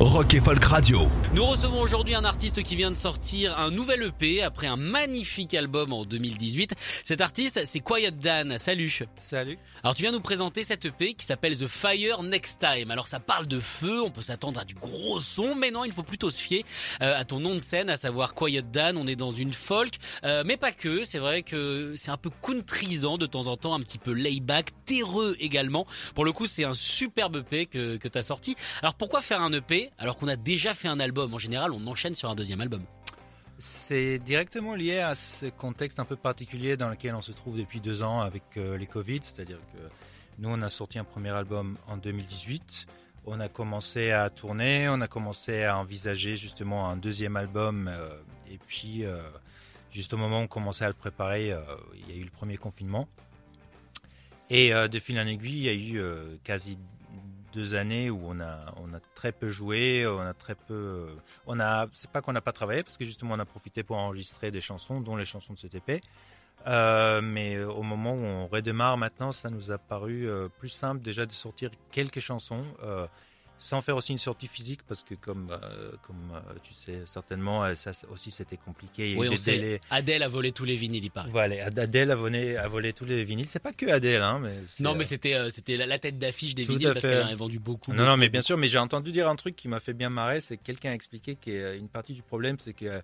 Rock et Folk Radio. Nous recevons aujourd'hui un artiste qui vient de sortir un nouvel EP après un magnifique album en 2018. Cet artiste, c'est Quiet Dan. Salut. Salut. Alors tu viens nous présenter cette EP qui s'appelle The Fire Next Time. Alors ça parle de feu, on peut s'attendre à du gros son, mais non, il faut plutôt se fier euh, à ton nom de scène, à savoir Quiet Dan. On est dans une folk, euh, mais pas que. C'est vrai que c'est un peu countrysant de temps en temps, un petit peu layback, terreux également. Pour le coup, c'est un superbe EP que, que tu as sorti. Alors pourquoi faire un EP alors qu'on a déjà fait un album En général, on enchaîne sur un deuxième album. C'est directement lié à ce contexte un peu particulier dans lequel on se trouve depuis deux ans avec euh, les Covid. C'est-à-dire que nous, on a sorti un premier album en 2018. On a commencé à tourner, on a commencé à envisager justement un deuxième album. euh, et puis, euh, juste au moment où on commençait à le préparer, il y a eu le premier confinement. Et de fil en aiguille, il y a eu quasi deux années où on a, on a très peu joué, on a très peu, on a, c'est pas qu'on n'a pas travaillé parce que justement on a profité pour enregistrer des chansons, dont les chansons de cet EP. Euh, mais au moment où on redémarre maintenant, ça nous a paru euh, plus simple déjà de sortir quelques chansons, euh, sans faire aussi une sortie physique parce que comme, euh, comme euh, tu sais certainement, euh, ça aussi c'était compliqué. Oui, on sait. Adèle a volé tous les vinyles, il paraît. Voilà, Adèle a volé, a volé tous les vinyles. C'est pas que Adèle, hein, mais Non, euh, mais c'était euh, c'était la, la tête d'affiche des Tout vinyles parce qu'elle en a vendu beaucoup. Non, non, mais bien sûr, mais j'ai entendu dire un truc qui m'a fait bien marrer, c'est que quelqu'un a expliqué qu'une partie du problème, c'est que euh,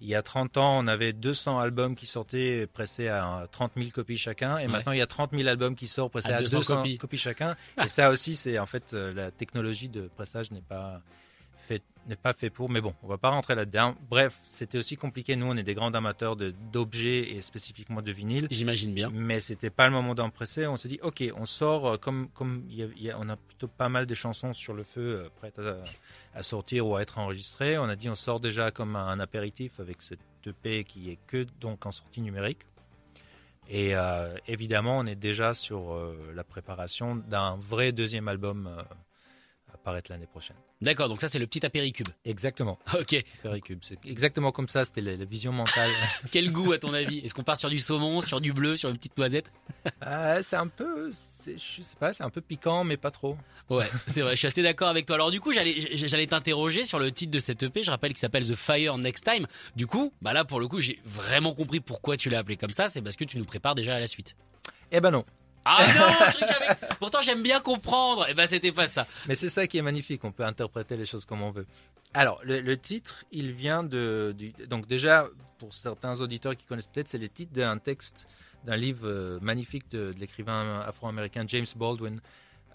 il y a 30 ans, on avait 200 albums qui sortaient pressés à 30 000 copies chacun, et Ouais. maintenant il y a 30 000 albums qui sortent pressés À à, 200 200, copies. copies. chacun. et ça aussi, c'est en fait euh, la technologie de pressage n'est pas fait n'est pas fait pour, mais bon, on va pas rentrer là-dedans. Bref, c'était aussi compliqué. Nous, on est des grands amateurs de- d'objets et spécifiquement de vinyle. J'imagine bien. Mais c'était pas le moment d'en presser. On s'est dit, ok, on sort euh, comme comme y a- y a- on a plutôt pas mal de chansons sur le feu euh, prêtes à, à sortir ou à être enregistrées. On a dit, on sort déjà comme un apéritif avec cette EP qui est que donc en sortie numérique. Et euh, évidemment, on est déjà sur euh, la préparation d'un vrai deuxième album euh, à paraître l'année prochaine. D'accord, donc ça c'est le petit apéricube. Exactement, Ok. Apéricube. C'est exactement comme ça. C'était la, la vision mentale. Quel goût à ton avis? Est-ce qu'on part sur du saumon, sur du bleu, sur une petite noisette? Ah, c'est un peu, je sais pas, c'est un peu piquant, mais pas trop. Ouais, c'est vrai, je suis assez d'accord avec toi. Alors du coup, j'allais j'allais t'interroger sur le titre de cette EP, je rappelle qu'il s'appelle The Fire Next Time. Du coup, bah là pour le coup, j'ai vraiment compris pourquoi tu l'as appelé comme ça, c'est parce que tu nous prépares déjà à la suite. Eh ben non. Ah non, que j'avais- pourtant j'aime bien comprendre. Et ben c'était pas ça. Mais c'est ça qui est magnifique, on peut interpréter les choses comme on veut. Alors, le, titre, il vient de... Donc déjà, pour certains auditeurs qui connaissent peut-être, c'est le titre d'un texte, d'un livre euh, magnifique de, l'écrivain afro-américain James Baldwin.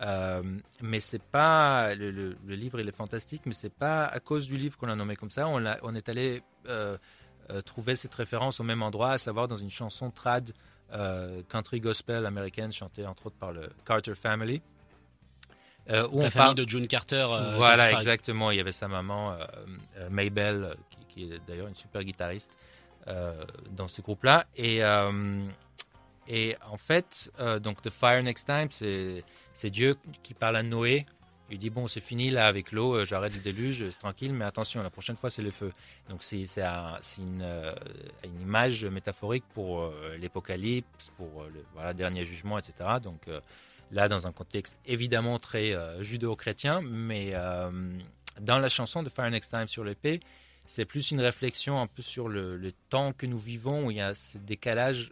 Euh, mais c'est pas... Le, livre, il est fantastique, mais c'est pas à cause du livre qu'on l'a nommé comme ça. On est allé euh, euh, trouver cette référence au même endroit, à savoir dans une chanson trad euh, country gospel américaine chantée entre autres par le Carter Family. Euh, où La on famille parle- de June Carter. euh, voilà, exactement. Il y avait sa maman, euh, Maybelle, euh, qui, qui est d'ailleurs une super guitariste dans ce groupe-là. Et, et en fait, donc The Fire Next Time, c'est Dieu qui parle à Noé. Il dit bon, c'est fini là avec l'eau, euh, j'arrête le déluge, c'est tranquille, mais attention, la prochaine fois c'est le feu. Donc c'est c'est un- c'est une, euh, une image métaphorique pour euh, l'apocalypse, pour le voilà, dernier jugement, etc. Donc là, dans un contexte évidemment très euh, judéo-chrétien, mais dans la chanson de Fire Next Time sur l'épée, c'est plus une réflexion un peu sur le, temps que nous vivons, où il y a ce décalage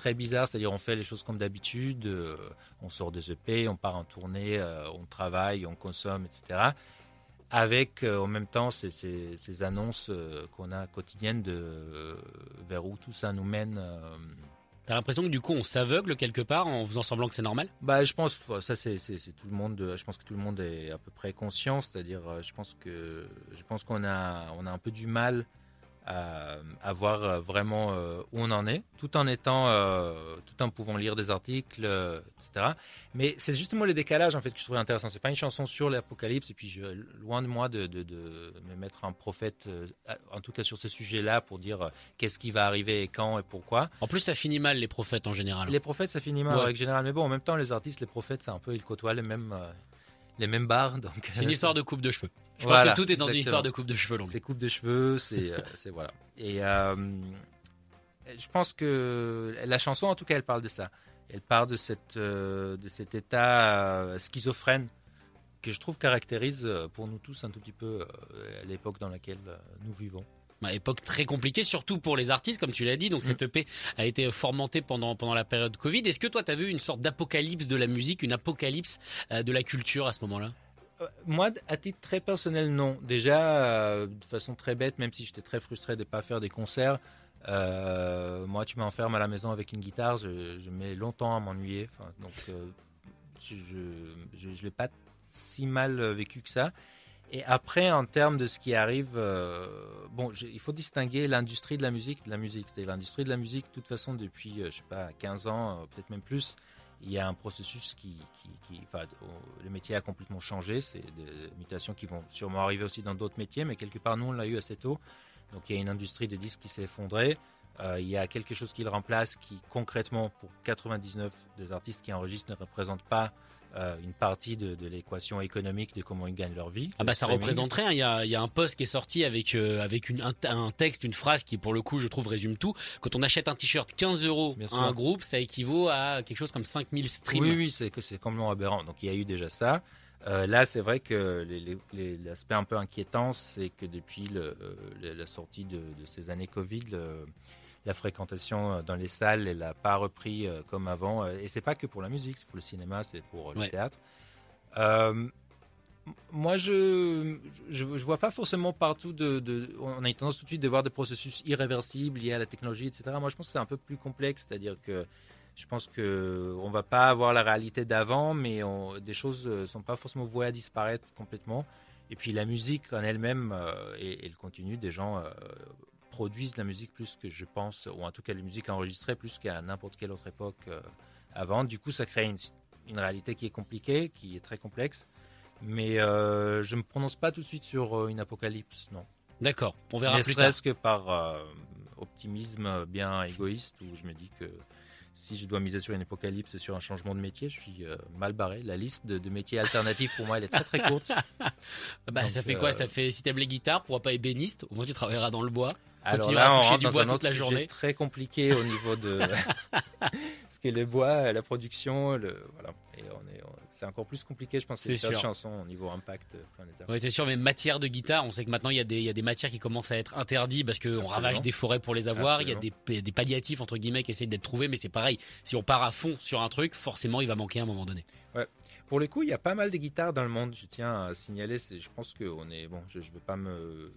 très bizarre, c'est-à-dire on fait les choses comme d'habitude, euh, on sort des EP, on part en tournée, euh, on travaille, on consomme, etc. Avec euh, en même temps ces, ces- ces annonces qu'on a quotidiennes de vers où tout ça nous mène. T'as l'impression que du coup on s'aveugle quelque part en faisant semblant que c'est normal? Bah, je pense, ça c'est tout le monde. Je pense que tout le monde est à peu près conscient. C'est-à-dire, je pense que je pense qu'on a on a un peu du mal à, à voir euh, vraiment euh, où on en est, tout en étant, euh, tout en pouvant lire des articles, euh, etc. Mais c'est justement le décalage en fait que je trouvais intéressant. C'est pas une chanson sur l'apocalypse et puis je, loin de moi de, de, de me mettre un prophète, euh, en tout cas sur ce sujet-là, pour dire euh, qu'est-ce qui va arriver et quand et pourquoi. En plus, ça finit mal les prophètes en général. Les prophètes, ça finit mal Ouais. en règle générale, mais bon, en même temps, les artistes, les prophètes, c'est un peu ils côtoient les mêmes, euh, les mêmes bars, donc. C'est une histoire de coupe de cheveux. Je Voilà, pense que tout est dans une histoire de coupe de cheveux longue. C'est coupe de cheveux, c'est euh, c'est- voilà. Et euh, je pense que la chanson, en tout cas, elle parle de ça. Elle parle de cette euh, de cet état euh, schizophrène que je trouve caractérise euh, pour nous tous un tout petit peu euh, l'époque dans laquelle euh, nous vivons. Bah, époque très compliquée, surtout pour les artistes, comme tu l'as dit. Donc, cette EP a été formatée pendant, pendant la période Covid. Est-ce que toi, tu as vu une sorte d'apocalypse de la musique, une apocalypse euh, de la culture à ce moment-là? Euh, Moi, à titre très personnel, non. Déjà, euh, de façon très bête, même si j'étais très frustré de ne pas faire des concerts, moi, tu m'enfermes à la maison avec une guitare, je, mets longtemps à m'ennuyer. Donc, euh, je ne l'ai pas si mal vécu que ça. Et après, en termes de ce qui arrive, euh, bon, il faut distinguer l'industrie de la musique de la musique. C'est-à-dire l'industrie de la musique, de toute façon, depuis, euh, je sais pas, 15 ans, euh, peut-être même plus, il y a un processus qui, enfin, le métier a complètement changé. C'est des mutations qui vont sûrement arriver aussi dans d'autres métiers, mais quelque part, nous, on l'a eu assez tôt. Donc, il y a une industrie des disques qui s'est effondrée. Il y a quelque chose qui le remplace qui, concrètement, pour 99 des artistes qui enregistrent, ne représente pas euh, une partie de, de l'équation économique de comment ils gagnent leur vie. Ah bah ça streaming. représente rien. Il y a, il y a un post qui est sorti avec euh, avec une, un, un texte, une phrase qui pour le coup je trouve résume tout. Quand on achète un t-shirt 15 euros à un groupe, ça équivaut à quelque chose comme 5000 streams. Oui, oui, c'est que c'est complètement aberrant. Donc il y a eu déjà ça. Euh, là, c'est vrai que l'aspect un peu inquiétant, c'est que depuis le- la- la sortie de, de ces années Covid, le- la fréquentation euh, dans les salles, elle n'a pas repris euh, comme avant. Euh, Et c'est pas que pour la musique, c'est pour le cinéma, c'est pour le Ouais. théâtre. Euh, moi, je, je je vois pas forcément partout de, de- On a une tendance tout de suite de voir des processus irréversibles liés à la technologie, etc. Moi, je pense que c'est un peu plus complexe, c'est-à-dire que je pense que on va pas avoir la réalité d'avant, mais on- des choses sont pas forcément vouées à disparaître complètement. Et puis la musique en elle-même euh, et, et le contenu des gens euh, produisent de la musique plus que je pense, ou en tout cas la musique enregistrée plus qu'à n'importe quelle autre époque euh, avant. Du coup, ça crée une, une réalité qui est compliquée, qui est très complexe. Mais euh, je me prononce pas tout de suite sur euh, une apocalypse, non. D'accord. On verra Ne plus tard. serait-ce que par optimisme bien égoïste, où je me dis que si je dois miser sur une apocalypse et sur un changement de métier, je suis euh, mal barré. La liste de, de métiers alternatifs pour moi, elle est très très courte. Bah Donc, ça fait quoi? euh, Ça fait si t'aimes les guitares, pourquoi pas ébéniste? Au moins tu travailleras dans le bois. Alors là, à on rentre du dans bois un toute la journée. très compliqué au niveau de parce que le bois, la production, le voilà, et on est, on- c'est encore plus compliqué, je pense, que les chansons au niveau impact planétaire. Oui, c'est sûr, mais matière de guitare, on sait que maintenant il y, a des, il y a des matières qui commencent à être interdites parce qu'on ravage des forêts pour les avoir. Il y a des, des palliatifs entre guillemets qui essayent d'être trouvés, mais c'est pareil. Si on part à fond sur un truc, forcément il va manquer à un moment donné. Pour le coup, il y a pas mal de guitares dans le monde. Je tiens à signaler, je pense qu'on est bon. Je ne veux pas me euh,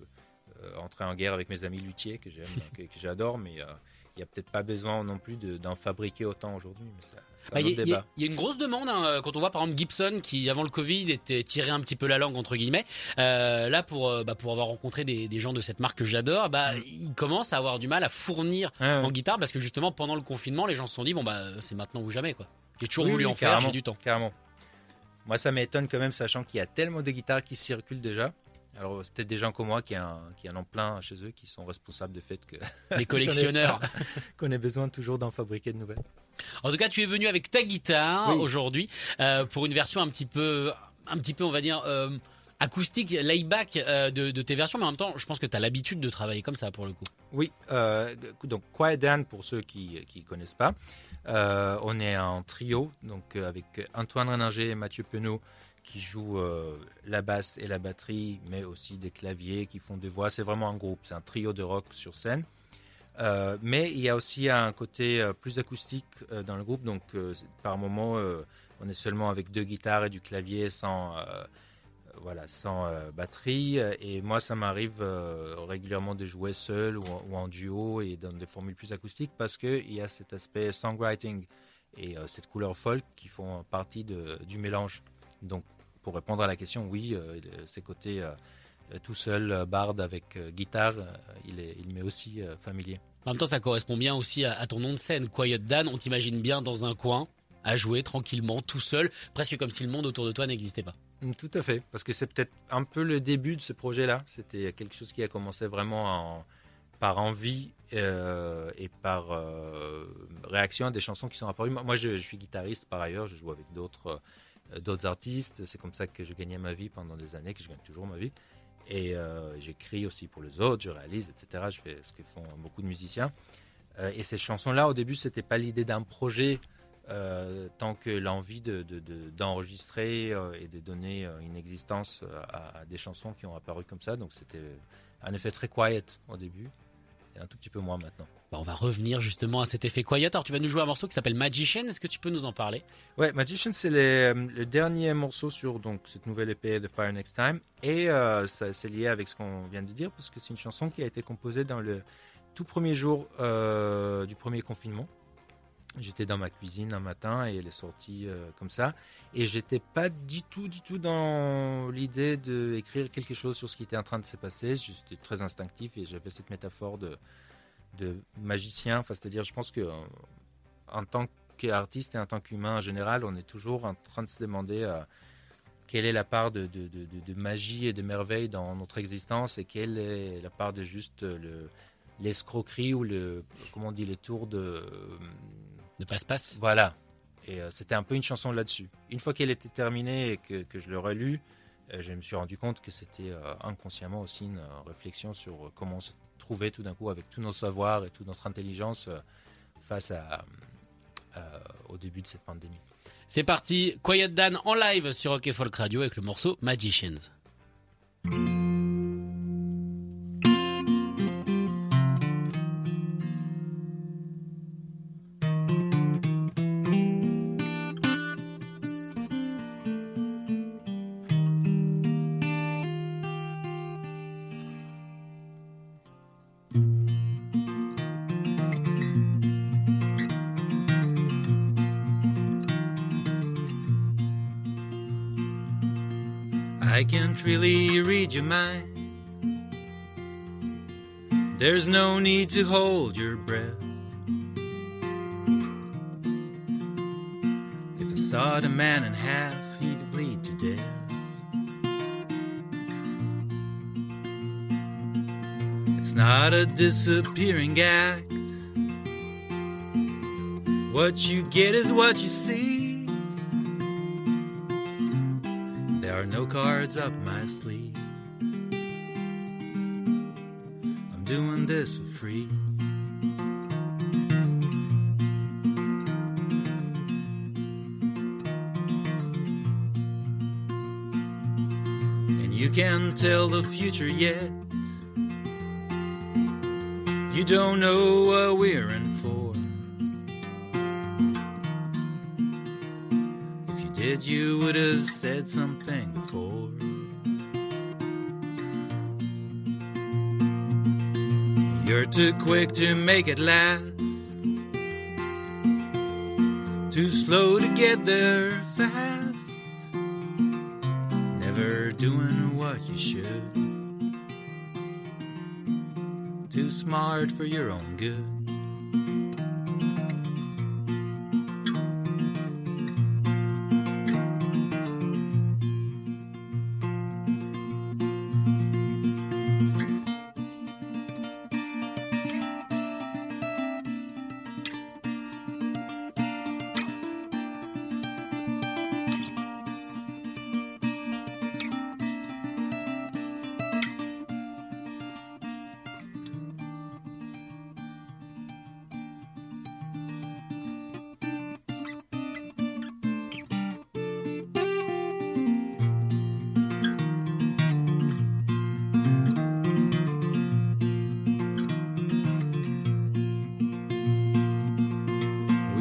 entrer en guerre avec mes amis luthiers que j'aime, que, que j'adore, mais euh, il n'y a peut-être pas besoin non plus de- d'en fabriquer autant aujourd'hui. Bah, Il y, a- y y une grosse demande hein, quand on voit par exemple Gibson qui avant le Covid était tiré un petit peu la langue entre guillemets. Euh, là pour euh, bah, pour avoir rencontré des, des gens de cette marque que j'adore, bah ils commencent à avoir du mal à fournir ouais. en guitare parce que justement pendant le confinement les gens se sont dit bon bah c'est maintenant ou jamais quoi. J'ai toujours Oui, voulu oui, en faire, j'ai du temps. Carrément. Moi, ça m'étonne quand même, sachant qu'il y a tellement de guitares qui circulent déjà. Alors, c'est peut-être des gens comme moi qui, en- qui en ont plein chez eux, qui sont responsables du fait que Les collectionneurs. qu'on ait besoin toujours d'en fabriquer de nouvelles. En tout cas, tu es venu avec ta guitare Oui. aujourd'hui euh, pour une version un petit peu, un petit peu, on va dire, euh, acoustique, layback euh, de, de tes versions, mais en même temps, je pense que tu as l'habitude de travailler comme ça pour le coup. Oui, euh, donc Quiet Dan, pour ceux qui ne connaissent pas, euh, on est en trio, donc euh, avec Antoine Reninger et Mathieu Penaud qui jouent euh, la basse et la batterie, mais aussi des claviers qui font des voix. C'est vraiment un groupe, c'est un trio de rock sur scène. Euh, mais il y a aussi un côté euh, plus acoustique dans le groupe, donc par moment on est seulement avec deux guitares et du clavier sans, voilà, sans batterie. Et moi, ça m'arrive régulièrement de jouer seul ou, en- duo et dans des formules plus acoustiques parce qu'il y a cet aspect songwriting et cette couleur folk qui font partie du mélange. Donc, pour répondre à la question, oui, euh, le- ces côtés euh, tout seul, barde avec guitare, il, est, il m'est aussi familier. En même temps, ça correspond bien aussi à, ton nom de scène, Quiet Dan. On t'imagine bien dans un coin, à jouer tranquillement, tout seul, presque comme si le monde autour de toi n'existait pas. Mm, tout à fait, parce que c'est peut-être un peu le début de ce projet-là. C'était quelque chose qui a commencé vraiment par envie euh, et par euh, réaction à des chansons qui sont apparues. Moi, je, suis guitariste par ailleurs, je joue avec d'autres euh, d'autres artistes. C'est comme ça que je gagnais ma vie pendant des années, que je gagne toujours ma vie. Et j'écris aussi pour les autres, je réalise, etc. Je fais ce que font beaucoup de musiciens. et ces chansons-là, au début, c'était pas l'idée d'un projet euh, tant que l'envie d'enregistrer de, euh, et de donner euh, une existence à, des chansons qui ont apparu comme ça. Donc c'était un effet très quiet au début et un tout petit peu moins maintenant. Bah, on va revenir justement à cet effet quiet. Alors tu vas nous jouer un morceau qui s'appelle Magician. Est-ce que tu peux nous en parler? Ouais, Magician c'est le dernier morceau sur donc cette nouvelle épée The Fire Next Time et c'est lié avec ce qu'on vient de dire parce que c'est une chanson qui a été composée dans le tout premier jour du premier confinement. J'étais dans ma cuisine un matin et elle est sortie euh, comme ça. Et j'étais pas du tout, du tout dans l'idée d'écrire quelque chose sur ce qui était en train de se passer. J'étais très instinctif et j'avais cette métaphore de, de magicien. Enfin, c'est-à-dire, je pense que euh, en tant qu'artiste et en tant qu'humain en général, on est toujours en train de se demander euh, quelle est la part de, de, de, de, magie et de merveille dans notre existence et quelle est la part de juste le l'escroquerie ou le comment on dit les tours de de passe-passe. Voilà. Et euh, c'était un peu une chanson là-dessus. Une fois qu'elle était terminée et que, que je l'ai relue, euh, je me suis rendu compte que c'était euh, inconsciemment aussi une réflexion sur comment on se trouvait tout d'un coup avec tous nos savoirs et toute notre intelligence face à, au début de cette pandémie. C'est parti, Quiet Dan en live sur Rock Folk Radio avec le morceau Magicians. Really read your mind. There's no need to hold your breath. If I sawed a man in half, he'd bleed to death. It's not a disappearing act. What you get is what you see. Cards up my sleeve. I'm doing this for free. And you can't tell the future yet. You don't know what we're in you would have said something before. You're too quick to make it last, too slow to get there fast, never doing what you should, too smart for your own good.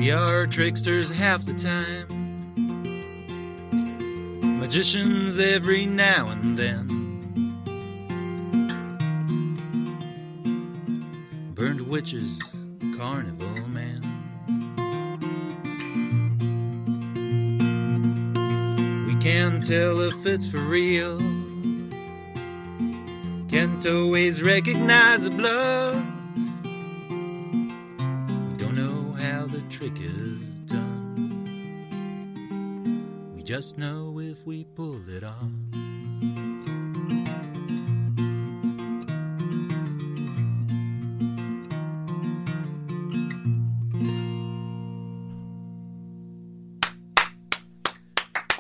We are tricksters half the time, magicians every now and then. Burned witches, carnival man. We can't tell if it's for real can't always recognize the bluff. Just know if we pull it off.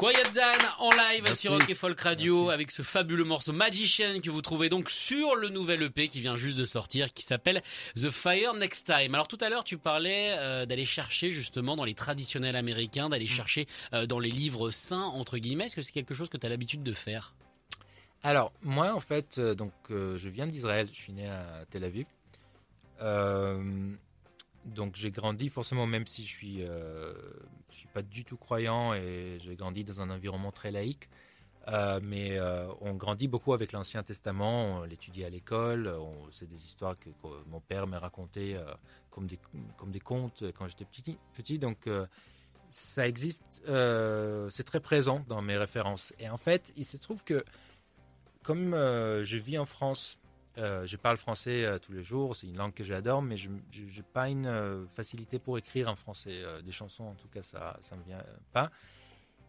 Quiet Dan en live Merci. sur Rock et Folk Radio Merci. avec ce fabuleux morceau Magician que vous trouvez donc sur le nouvel EP qui vient juste de sortir qui s'appelle The Fire Next Time. Alors tout à l'heure tu parlais euh, d'aller chercher justement dans les traditionnels américains, d'aller Mm. chercher euh, dans les livres saints entre guillemets. Est-ce que c'est quelque chose que tu as l'habitude de faire? Alors, moi, en fait, euh, donc, je viens d'Israël. Je suis né à Tel Aviv. Donc, j'ai grandi forcément, même si je suis, euh, je suis pas du tout croyant et j'ai grandi dans un environnement très laïque. Euh, mais euh, on grandit beaucoup avec l'Ancien Testament, on l'étudie à l'école, c'est des histoires que, mon père m'a racontées comme, des, comme des contes quand j'étais petit, petit. Donc ça existe, c'est très présent dans mes références. Et en fait, il se trouve que comme je vis en France, euh, je parle français euh, tous les jours, c'est une langue que j'adore, mais je n'ai pas une euh, facilité pour écrire en français. des chansons, en tout cas, ça ne me vient pas.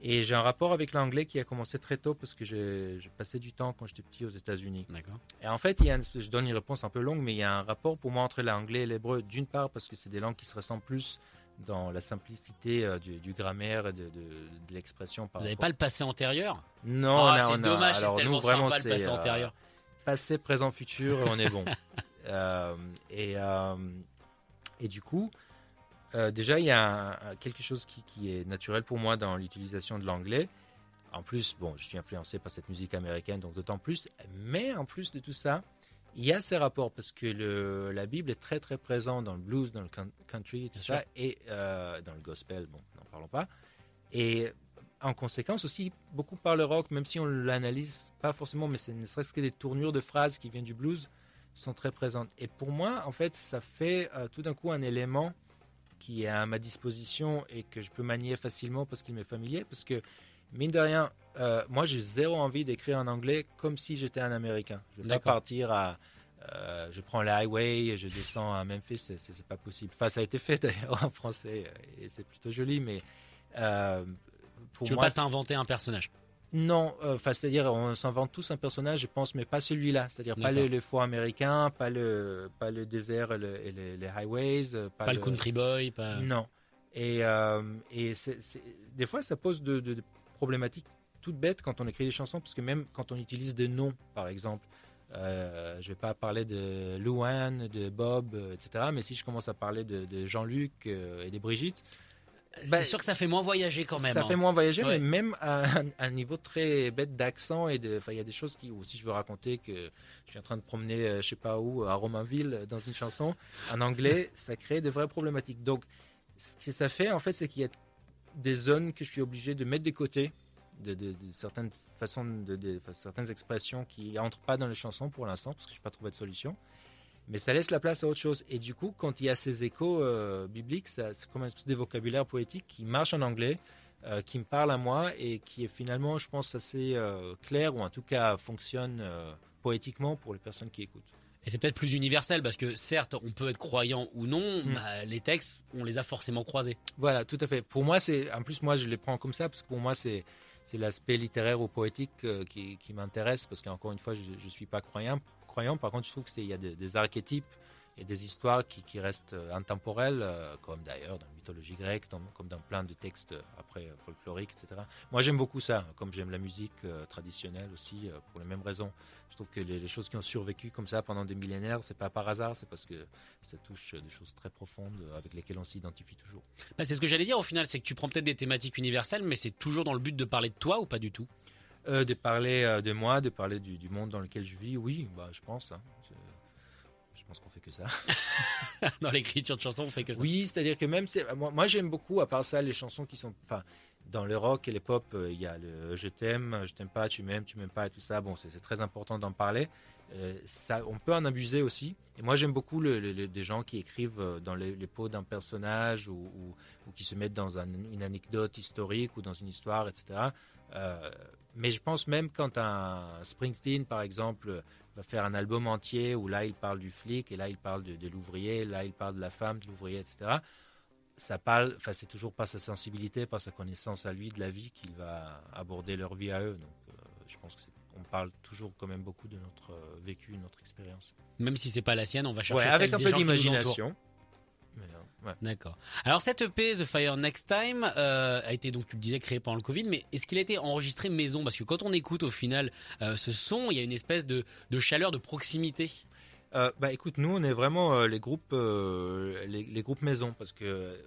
Et j'ai un rapport avec l'anglais qui a commencé très tôt parce que j'ai passé du temps quand j'étais petit aux États-Unis. D'accord. Et en fait, il y a une- je donne une réponse un peu longue, mais il y a un rapport pour moi entre l'anglais et l'hébreu. D'une part, parce que c'est des langues qui se ressemblent plus dans la simplicité euh, du, du grammaire et de, de- de l'expression. Vous n'avez rapport- pas le passé antérieur? Non, on a- c'est dommage, c'est tellement nous, vraiment, sympa le passé euh, antérieur. Passé, présent, futur, on est bon. Euh, et, euh, et du coup, euh, déjà, il y a un- quelque chose qui, qui est naturel pour moi dans l'utilisation de l'anglais. En plus, bon, je suis influencé par cette musique américaine, donc d'autant plus. Mais en plus de tout ça, il y a ces rapports parce que le, la Bible est très très présente dans le blues, dans le coun- country, tout Bien ça, sûr. et dans le gospel. Bon, n'en parlons pas. Et en conséquence aussi beaucoup par le rock, même si on l'analyse pas forcément, mais c'est ne serait-ce que des tournures de phrases qui viennent du blues sont très présentes. Et pour moi, en fait, ça fait euh, tout d'un coup un élément qui est à ma disposition et que je peux manier facilement parce qu'il m'est familier. Parce que, mine de rien, euh, moi, j'ai zéro envie d'écrire en anglais comme si j'étais un Américain. Je ne vais pas partir à... euh, je prends le highway et je descends à Memphis, c'est- pas possible. Enfin, ça a été fait d'ailleurs en français et c'est plutôt joli, mais pour Tu veux moi, pas t'inventer un personnage non, euh, enfin c'est-à-dire on s'invente tous un personnage, je pense, mais pas celui-là. C'est-à-dire pas le, le fort américain, pas le pas le désert et, le- et les, les highways, euh, pas, Pas le country boy, pas. Non. Et, euh, et des fois ça pose de, de- de problématiques toutes bêtes quand on écrit des chansons, parce que même quand on utilise des noms, par exemple, euh, je vais pas parler de Louane, de Bob, etc. Mais si je commence à parler de, de Jean-Luc et de Brigitte, C'est Bah, sûr que ça fait moins voyager quand même. ça hein. fait moins voyager, Ouais. mais même à un, un niveau très bête d'accent et de, enfin, il y a des choses qui, ou si je veux raconter que je suis en train de promener, euh, je sais pas où, à Romainville, euh, dans une chanson, en anglais, ça crée de vraies problématiques. Donc, ce que ça fait, en fait, c'est qu'il y a des zones que je suis obligé de mettre de côté, de, de- de certaines façons, de, certaines expressions qui entrent pas dans les chansons pour l'instant, parce que je n'ai pas trouvé de solution. Mais ça laisse la place à autre chose. Et du coup, quand il y a ces échos euh, bibliques, c'est comme un- des vocabulaires poétiques qui marchent en anglais, euh, qui me parlent à moi et qui est finalement, je pense, assez euh, clair, ou en tout cas fonctionne euh, poétiquement pour les personnes qui écoutent. Et c'est peut-être plus universel parce que certes, on peut être croyant ou non, Mm. bah, les textes, on les a forcément croisés. Voilà, tout à fait. Pour moi, c'est en plus moi je les prends comme ça parce que pour moi c'est c'est l'aspect littéraire ou poétique qui, qui m'intéresse parce qu'encore une fois je ne suis pas croyant. Croyant, par contre, je trouve qu'il y a des, archétypes et des histoires qui, restent euh, intemporelles, euh, comme d'ailleurs dans la mythologie grecque, comme dans plein de textes euh, après folkloriques, etc. Moi, j'aime beaucoup ça, comme j'aime la musique traditionnelle aussi, pour les mêmes raisons. Je trouve que les, choses qui ont survécu comme ça pendant des millénaires, c'est pas par hasard, c'est parce que ça touche des choses très profondes avec lesquelles on s'identifie toujours. Bah, c'est ce que j'allais dire au final, c'est que tu prends peut-être des thématiques universelles, mais c'est toujours dans le but de parler de toi ou pas du tout? Euh, de parler euh, de moi, de parler du, du monde dans lequel je vis, oui, bah, je pense. hein. Je, je pense qu'on fait que ça. Dans l'écriture de chansons, on fait que ça. Oui, c'est-à-dire que même, moi, moi, j'aime beaucoup, à part ça, les chansons qui sont, enfin, dans le rock et les pop, euh, il y a le je t'aime, je t'aime pas, tu m'aimes, tu m'aimes pas et tout ça. Bon, c'est très important d'en parler. Euh, ça, on peut en abuser aussi. Et moi, j'aime beaucoup le- le- le- des gens qui écrivent dans les, les peaux d'un personnage ou, ou- ou qui se mettent dans un- une anecdote historique ou dans une histoire, etc. Euh, mais je pense même quand un Springsteen, par exemple, va faire un album entier où là il parle du flic et là il parle de, de l'ouvrier, là il parle de la femme, de l'ouvrier, etc. Ça parle, enfin c'est toujours pas sa sensibilité, pas sa connaissance à lui de la vie qu'il va aborder leur vie à eux. Donc euh, je pense qu'on parle toujours quand même beaucoup de notre euh, vécu, notre expérience. Même si c'est pas la sienne, on va chercher Ouais, celle avec un des peu d'imagination. Ouais. D'accord. Alors cette EP The Fire Next Time euh, a été donc tu le disais créé pendant le Covid, mais est-ce qu'il a été enregistré maison? Parce que quand on écoute au final euh, ce son, il y a une espèce de, de chaleur, de proximité. Euh, bah écoute, nous on est vraiment les groupes les, les groupes maison parce que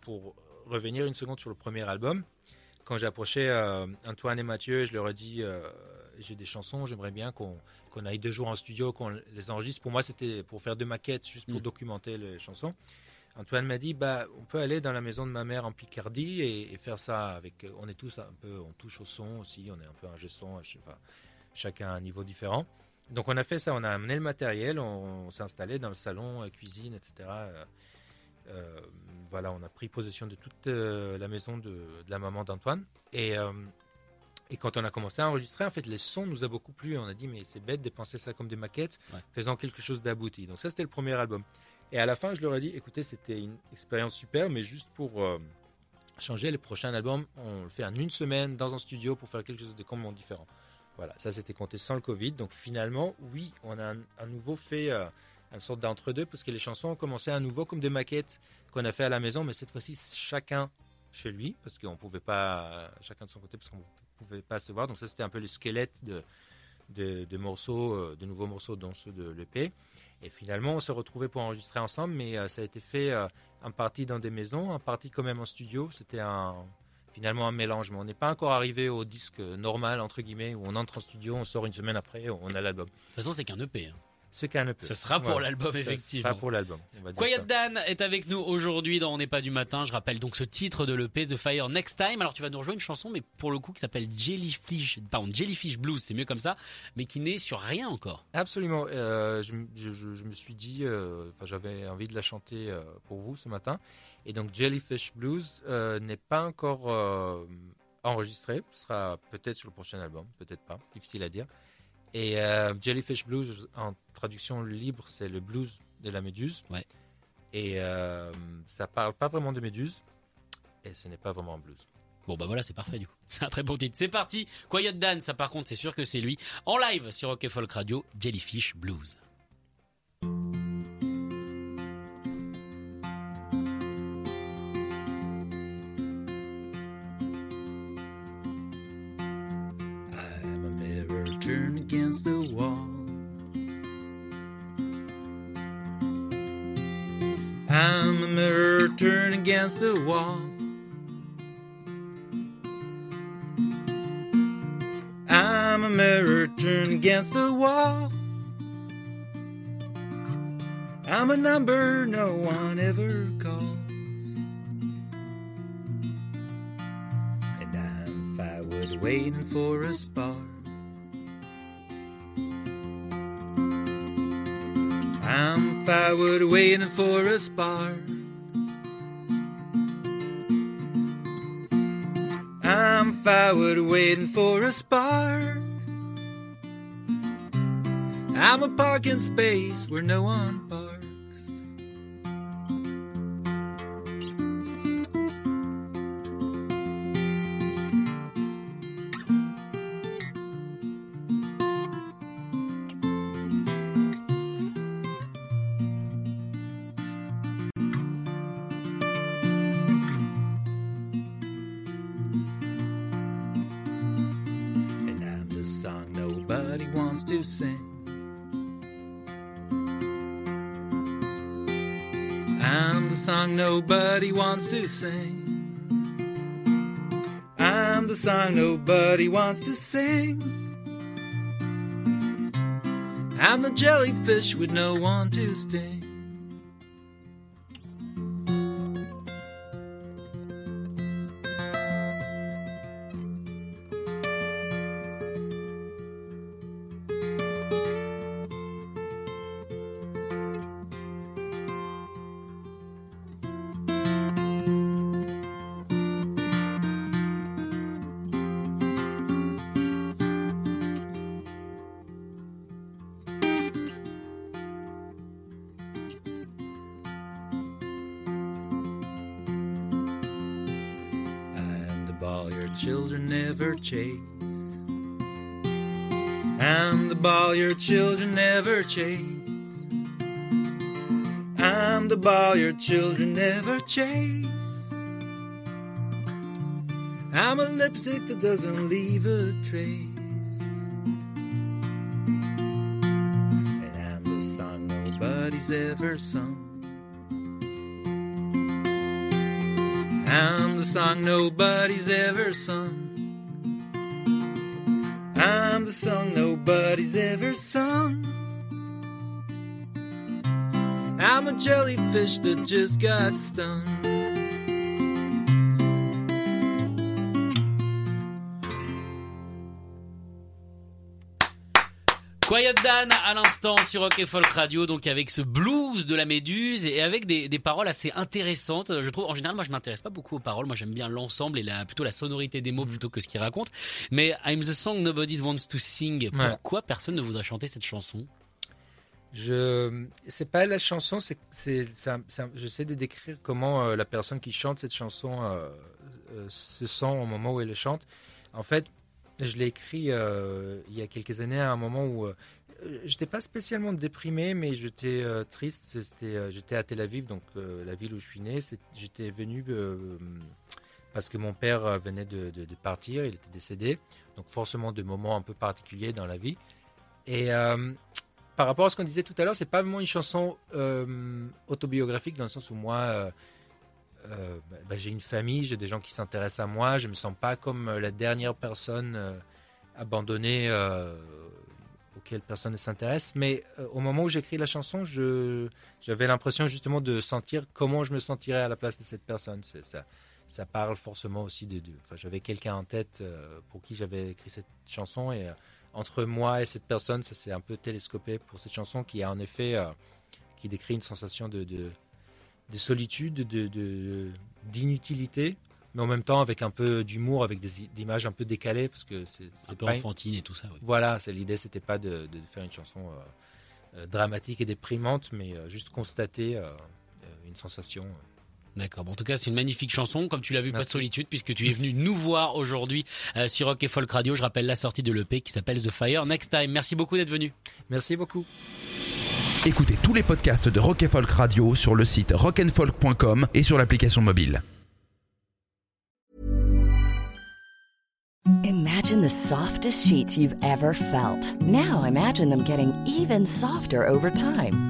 pour revenir une seconde sur le premier album, quand j'ai approché Antoine et Mathieu, je leur ai dit j'ai des chansons, j'aimerais bien qu'on qu'on aille deux jours en studio, qu'on les enregistre. Pour moi, c'était pour faire deux maquettes, juste pour Mm. documenter les chansons. Antoine m'a dit bah on peut aller dans la maison de ma mère en Picardie et, et faire ça avec. On est tous un peu, on touche au son aussi, on est un peu un son, je sais pas, chacun à un niveau différent. Donc on a fait ça, on a amené le matériel, on, on s'est installé dans le salon, euh, cuisine, etc. Euh, euh, voilà, on a pris possession de toute euh, la maison de, de la maman d'Antoine. Et, euh, et quand on a commencé à enregistrer, en fait, les sons nous a beaucoup plu. On a dit, mais c'est bête de penser ça comme des maquettes, Ouais. faisant quelque chose d'abouti. Donc ça, c'était le premier album. Et à la fin, je leur ai dit, écoutez, c'était une expérience super, mais juste pour euh, changer, le prochain album, on le fait en une semaine dans un studio pour faire quelque chose de complètement différent. Voilà, ça c'était compté sans le Covid. Donc finalement, oui, on a à nouveau fait euh, une sorte d'entre-deux parce que les chansons ont commencé à nouveau comme des maquettes qu'on a fait à la maison, mais cette fois-ci chacun chez lui parce qu'on pouvait pas euh, chacun de son côté parce qu'on pouvait pas se voir. Donc ça c'était un peu le squelette de de, morceaux, euh, de nouveaux morceaux dans ceux de l'EP. Et finalement, on s'est retrouvés pour enregistrer ensemble, mais euh, ça a été fait euh, en partie dans des maisons, en partie quand même en studio. C'était finalement un mélange, mais on n'est pas encore arrivé au disque normal, entre guillemets, où on entre en studio, on sort une semaine après, on a l'album. De toute façon, c'est qu'un EP. hein. Ce qu'un sera pour l'album, effectivement. sera pour l'album. Quiet ça. Dan est avec nous aujourd'hui dans On n'est pas du matin. Je rappelle donc ce titre de l'EP The Fire Next Time. Alors tu vas nous rejoindre une chanson, mais pour le coup qui s'appelle Jellyfish, pardon Jellyfish Blues, c'est mieux comme ça, mais qui n'est sur rien encore. Absolument. Euh, je, je- je- je me suis dit, euh, enfin, j'avais envie de la chanter euh, pour vous ce matin. Et donc, Jellyfish Blues euh, n'est pas encore enregistré. Ce sera peut-être sur le prochain album, peut-être pas. Difficile à dire. Et euh, Jellyfish Blues, en traduction libre, c'est le blues de la méduse. Ouais. Et euh, ça parle pas vraiment de méduse. Et ce n'est pas vraiment un blues. Bon bah voilà, c'est parfait du coup. C'est un très bon titre. C'est parti. Quiet Dan, ça par contre, c'est sûr que c'est lui. En live sur Rock Folk Radio, Jellyfish Blues. Against the wall. I'm a mirror turned against the wall. I'm a number no one ever calls. And I'm firewood waiting for a spark. I'm firewood waiting for a spark. Firewood waiting for a spark. I'm a parking space where no one parks. Sing. I'm the song nobody wants to sing. I'm the song nobody wants to sing. I'm the jellyfish with no one to sting. Your children never chase. I'm the ball your children never chase. I'm the ball your children never chase. I'm a lipstick that doesn't leave a trace. And I'm the song nobody's ever sung. The song nobody's ever sung. I'm the song nobody's ever sung. I'm a jellyfish that just got stung. Quiet Dan à l'instant sur Rock et Folk Radio, donc avec ce blues de la méduse et avec des, des paroles assez intéressantes. Je trouve, en général, moi je m'intéresse pas beaucoup aux paroles, moi j'aime bien l'ensemble et la, plutôt la sonorité des mots plutôt que ce qu'il raconte. Mais I'm the song nobody wants to sing. Ouais. Pourquoi personne ne voudrait chanter cette chanson? Je, c'est pas la chanson, c'est, j'essaie de décrire comment euh, la personne qui chante cette chanson euh, euh, se sent au moment où elle le chante. En fait, je l'ai écrit euh, il y a quelques années à un moment où euh, j'étais pas spécialement déprimé, mais j'étais euh, triste. Euh, j'étais à Tel Aviv, donc euh, la ville où je suis né. J'étais venu parce que mon père venait de, de- partir, il était décédé. Donc forcément de moments un peu particuliers dans la vie. Et par rapport à ce qu'on disait tout à l'heure, c'est pas vraiment une chanson autobiographique dans le sens où moi, euh, bah, j'ai une famille, j'ai des gens qui s'intéressent à moi, je me sens pas comme euh, la dernière personne euh, abandonnée euh, auquel personne ne s'intéresse. Mais au moment où j'écris la chanson, j'avais l'impression justement de sentir comment je me sentirais à la place de cette personne. Ça, parle forcément aussi de. de- enfin, j'avais quelqu'un en tête pour qui j'avais écrit cette chanson et entre moi et cette personne, ça s'est un peu télescopé pour cette chanson qui a en effet qui décrit une sensation de, de solitude, de, d'inutilité, mais en même temps avec un peu d'humour, avec des, images un peu décalées parce que c'est, Un peu enfantine et tout ça. voilà, c'est l'idée, c'était pas de, de faire une chanson euh, euh, dramatique et déprimante, mais euh, juste constater euh, une sensation. D'accord. Bon, en tout cas, c'est une magnifique chanson. Comme tu l'as vu, pas de solitude, puisque tu es venu nous voir aujourd'hui sur Rock et Folk Radio. Je rappelle la sortie de l'EP qui s'appelle The Fire Next Time. Merci beaucoup d'être venu. Merci beaucoup. Écoutez tous les podcasts de Rock Folk Radio sur le site rockandfolk.com et sur l'application mobile. Imagine the softest sheets you've ever felt. Now imagine them getting even softer over time.